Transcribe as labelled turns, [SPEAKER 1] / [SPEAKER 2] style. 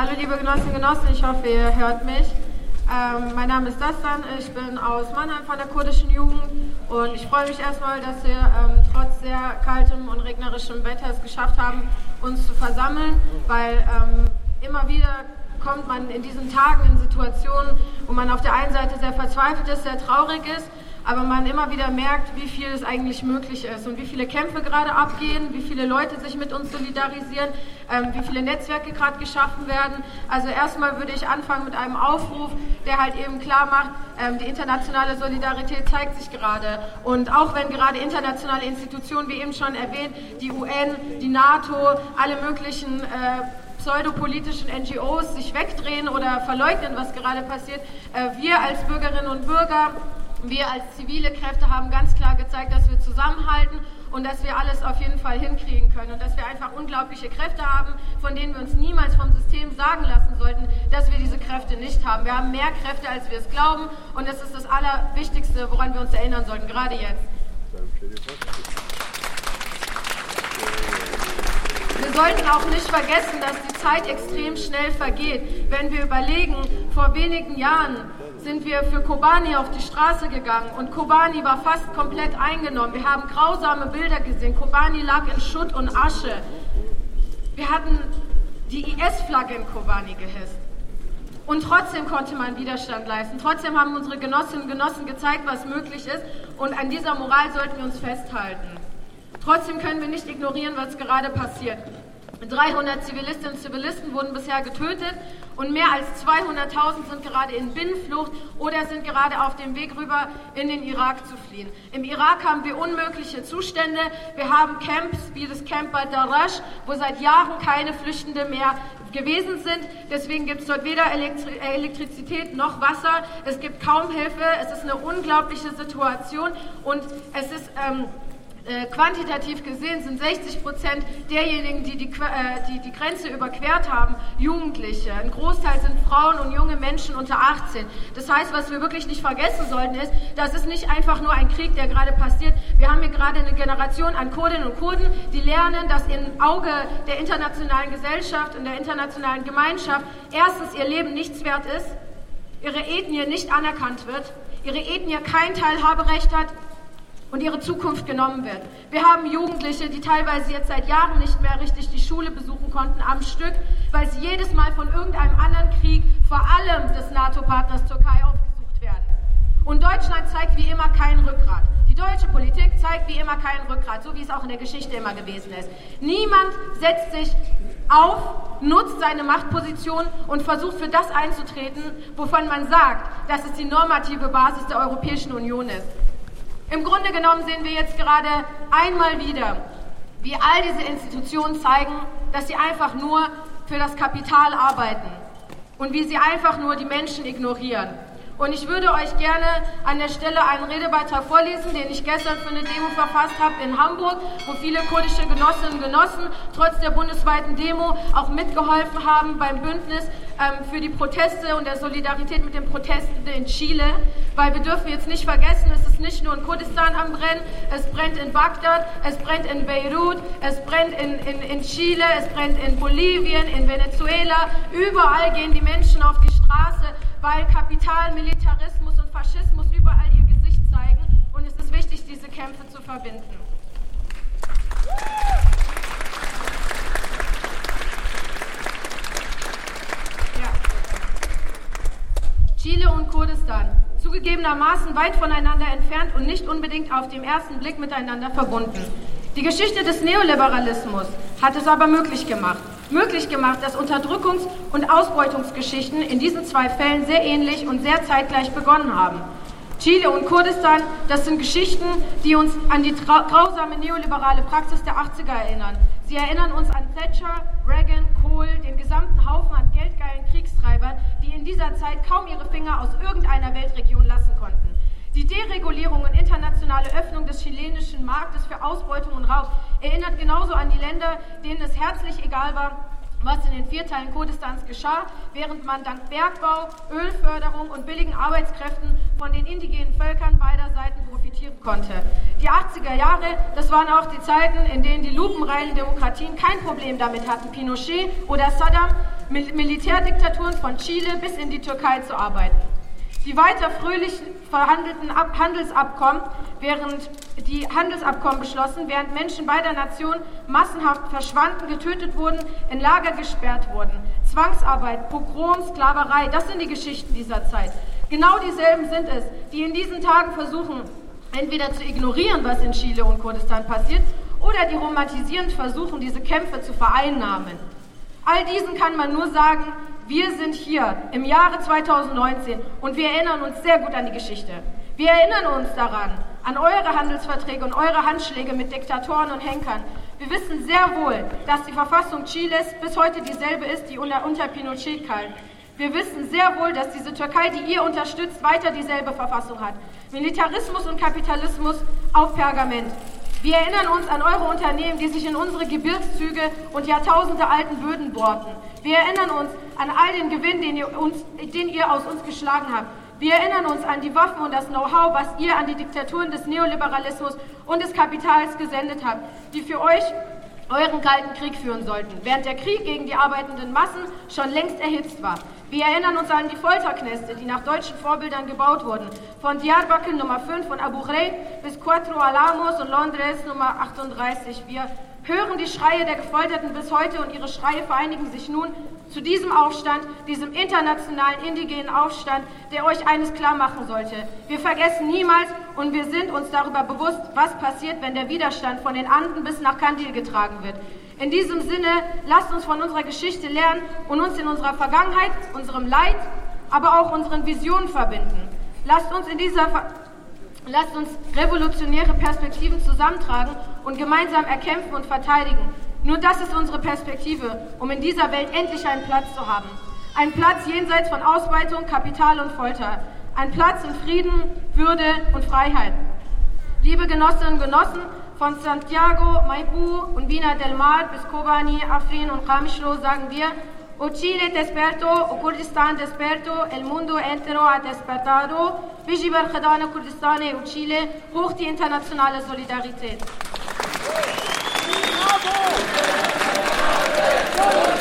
[SPEAKER 1] Hallo liebe Genossinnen und Genossen, ich hoffe, ihr hört mich. Ähm, mein Name ist Dastan, ich bin aus Mannheim von der kurdischen Jugend und ich freue mich erstmal, dass wir ähm, trotz sehr kaltem und regnerischem Wetter es geschafft haben, uns zu versammeln, weil ähm, immer wieder kommt man in diesen Tagen in Situationen, wo man auf der einen Seite sehr verzweifelt ist, sehr traurig ist aber man immer wieder merkt, wie viel es eigentlich möglich ist und wie viele Kämpfe gerade abgehen, wie viele Leute sich mit uns solidarisieren, ähm, wie viele Netzwerke gerade geschaffen werden. Also erstmal würde ich anfangen mit einem Aufruf, der halt eben klar macht, ähm, die internationale Solidarität zeigt sich gerade. Und auch wenn gerade internationale Institutionen, wie eben schon erwähnt, die UN, die NATO, alle möglichen äh, pseudopolitischen NGOs sich wegdrehen oder verleugnen, was gerade passiert, äh, wir als Bürgerinnen und Bürger wir als zivile Kräfte haben ganz klar gezeigt, dass wir zusammenhalten und dass wir alles auf jeden Fall hinkriegen können und dass wir einfach unglaubliche Kräfte haben, von denen wir uns niemals vom System sagen lassen sollten, dass wir diese Kräfte nicht haben. Wir haben mehr Kräfte, als wir es glauben und das ist das Allerwichtigste, woran wir uns erinnern sollten, gerade jetzt. Wir sollten auch nicht vergessen, dass die Zeit extrem schnell vergeht. Wenn wir überlegen, vor wenigen Jahren sind wir für Kobani auf die Straße gegangen und Kobani war fast komplett eingenommen. Wir haben grausame Bilder gesehen. Kobani lag in Schutt und Asche. Wir hatten die IS-Flagge in Kobani gehisst. Und trotzdem konnte man Widerstand leisten. Trotzdem haben unsere Genossinnen und Genossen gezeigt, was möglich ist. Und an dieser Moral sollten wir uns festhalten. Trotzdem können wir nicht ignorieren, was gerade passiert. 300 Zivilistinnen und Zivilisten wurden bisher getötet und mehr als 200.000 sind gerade in Binnenflucht oder sind gerade auf dem Weg rüber in den Irak zu fliehen. Im Irak haben wir unmögliche Zustände. Wir haben Camps wie das Camp Badarash, wo seit Jahren keine Flüchtende mehr gewesen sind. Deswegen gibt es dort weder Elektri Elektrizität noch Wasser. Es gibt kaum Hilfe. Es ist eine unglaubliche Situation und es ist ähm, äh, quantitativ gesehen sind 60 Prozent derjenigen, die die, äh, die die Grenze überquert haben, Jugendliche. Ein Großteil sind Frauen und junge Menschen unter 18. Das heißt, was wir wirklich nicht vergessen sollten, ist, das ist nicht einfach nur ein Krieg, der gerade passiert. Wir haben hier gerade eine Generation an Kurdinnen und Kurden, die lernen, dass im Auge der internationalen Gesellschaft und der internationalen Gemeinschaft erstens ihr Leben nichts wert ist, ihre Ethnie nicht anerkannt wird, ihre Ethnie kein Teilhaberecht hat, und ihre Zukunft genommen wird. Wir haben Jugendliche, die teilweise jetzt seit Jahren nicht mehr richtig die Schule besuchen konnten am Stück, weil sie jedes Mal von irgendeinem anderen Krieg, vor allem des NATO-Partners Türkei, aufgesucht werden. Und Deutschland zeigt wie immer kein Rückgrat. Die deutsche Politik zeigt wie immer kein Rückgrat, so wie es auch in der Geschichte immer gewesen ist. Niemand setzt sich auf, nutzt seine Machtposition und versucht für das einzutreten, wovon man sagt, dass es die normative Basis der Europäischen Union ist. Im Grunde genommen sehen wir jetzt gerade einmal wieder, wie all diese Institutionen zeigen, dass sie einfach nur für das Kapital arbeiten und wie sie einfach nur die Menschen ignorieren. Und ich würde euch gerne an der Stelle einen Redebeitrag vorlesen, den ich gestern für eine Demo verfasst habe in Hamburg, wo viele kurdische Genossinnen und Genossen trotz der bundesweiten Demo auch mitgeholfen haben beim Bündnis ähm, für die Proteste und der Solidarität mit den Protesten in Chile. Weil wir dürfen jetzt nicht vergessen, es ist nicht nur in Kurdistan am Brennen, es brennt in Bagdad, es brennt in Beirut, es brennt in, in, in Chile, es brennt in Bolivien, in Venezuela. Überall gehen die Menschen auf die Straße weil Kapital, Militarismus und Faschismus überall ihr Gesicht zeigen. Und es ist wichtig, diese Kämpfe zu verbinden. Ja. Chile und Kurdistan, zugegebenermaßen weit voneinander entfernt und nicht unbedingt auf den ersten Blick miteinander verbunden. Die Geschichte des Neoliberalismus hat es aber möglich gemacht möglich gemacht, dass Unterdrückungs- und Ausbeutungsgeschichten in diesen zwei Fällen sehr ähnlich und sehr zeitgleich begonnen haben. Chile und Kurdistan, das sind Geschichten, die uns an die grausame neoliberale Praxis der 80er erinnern. Sie erinnern uns an Thatcher, Reagan, Kohl, den gesamten Haufen an geldgeilen Kriegstreibern, die in dieser Zeit kaum ihre Finger aus irgendeiner Weltregion lassen konnten. Die Deregulierung und internationale Öffnung des chilenischen Marktes für Ausbeutung und Raub erinnert genauso an die Länder, denen es herzlich egal war, was in den vier Teilen Kurdistans geschah, während man dank Bergbau, Ölförderung und billigen Arbeitskräften von den indigenen Völkern beider Seiten profitieren konnte. Die 80er Jahre, das waren auch die Zeiten, in denen die lupenreinen Demokratien kein Problem damit hatten, Pinochet oder Saddam Mil Militärdiktaturen von Chile bis in die Türkei zu arbeiten. Die weiter fröhlich verhandelten Ab Handelsabkommen, während die Handelsabkommen beschlossen, während Menschen beider Nationen massenhaft verschwanden, getötet wurden, in Lager gesperrt wurden. Zwangsarbeit, Pogrom, Sklaverei, das sind die Geschichten dieser Zeit. Genau dieselben sind es, die in diesen Tagen versuchen, entweder zu ignorieren, was in Chile und Kurdistan passiert, oder die romantisierend versuchen, diese Kämpfe zu vereinnahmen. All diesen kann man nur sagen, wir sind hier im Jahre 2019 und wir erinnern uns sehr gut an die Geschichte. Wir erinnern uns daran, an eure Handelsverträge und eure Handschläge mit Diktatoren und Henkern. Wir wissen sehr wohl, dass die Verfassung Chiles bis heute dieselbe ist, die unter, unter Pinochet galt. Wir wissen sehr wohl, dass diese Türkei, die ihr unterstützt, weiter dieselbe Verfassung hat. Militarismus und Kapitalismus auf Pergament. Wir erinnern uns an eure Unternehmen, die sich in unsere Gebirgszüge und Jahrtausende alten Böden bohrten. Wir erinnern uns an all den Gewinn, den ihr, uns, den ihr aus uns geschlagen habt. Wir erinnern uns an die Waffen und das Know-how, was ihr an die Diktaturen des Neoliberalismus und des Kapitals gesendet habt, die für euch euren kalten Krieg führen sollten, während der Krieg gegen die arbeitenden Massen schon längst erhitzt war. Wir erinnern uns an die Folterknäste, die nach deutschen Vorbildern gebaut wurden, von Diyarbakir Nummer 5 von Abu Ghraib bis Cuatro Alamos und Londres Nummer 38. Wir hören die Schreie der Gefolterten bis heute und ihre Schreie vereinigen sich nun zu diesem Aufstand, diesem internationalen indigenen Aufstand, der euch eines klar machen sollte. Wir vergessen niemals und wir sind uns darüber bewusst, was passiert, wenn der Widerstand von den Anden bis nach Kandil getragen wird. In diesem Sinne, lasst uns von unserer Geschichte lernen und uns in unserer Vergangenheit, unserem Leid, aber auch unseren Visionen verbinden. Lasst uns in dieser Ver Lasst uns revolutionäre Perspektiven zusammentragen und gemeinsam erkämpfen und verteidigen. Nur das ist unsere Perspektive, um in dieser Welt endlich einen Platz zu haben. Ein Platz jenseits von Ausbeutung, Kapital und Folter. Ein Platz in Frieden, Würde und Freiheit. Liebe Genossinnen und Genossen, von Santiago, Maipú und Vina del Mar bis Kobani, Afrin und Kamishlo sagen wir, O Chile desperto, o Kurdistan desperto, el mundo entero ha despertado. Vigi ber Khadana Kurdistan e Chile, hoch die internationale Solidarität. Bravo!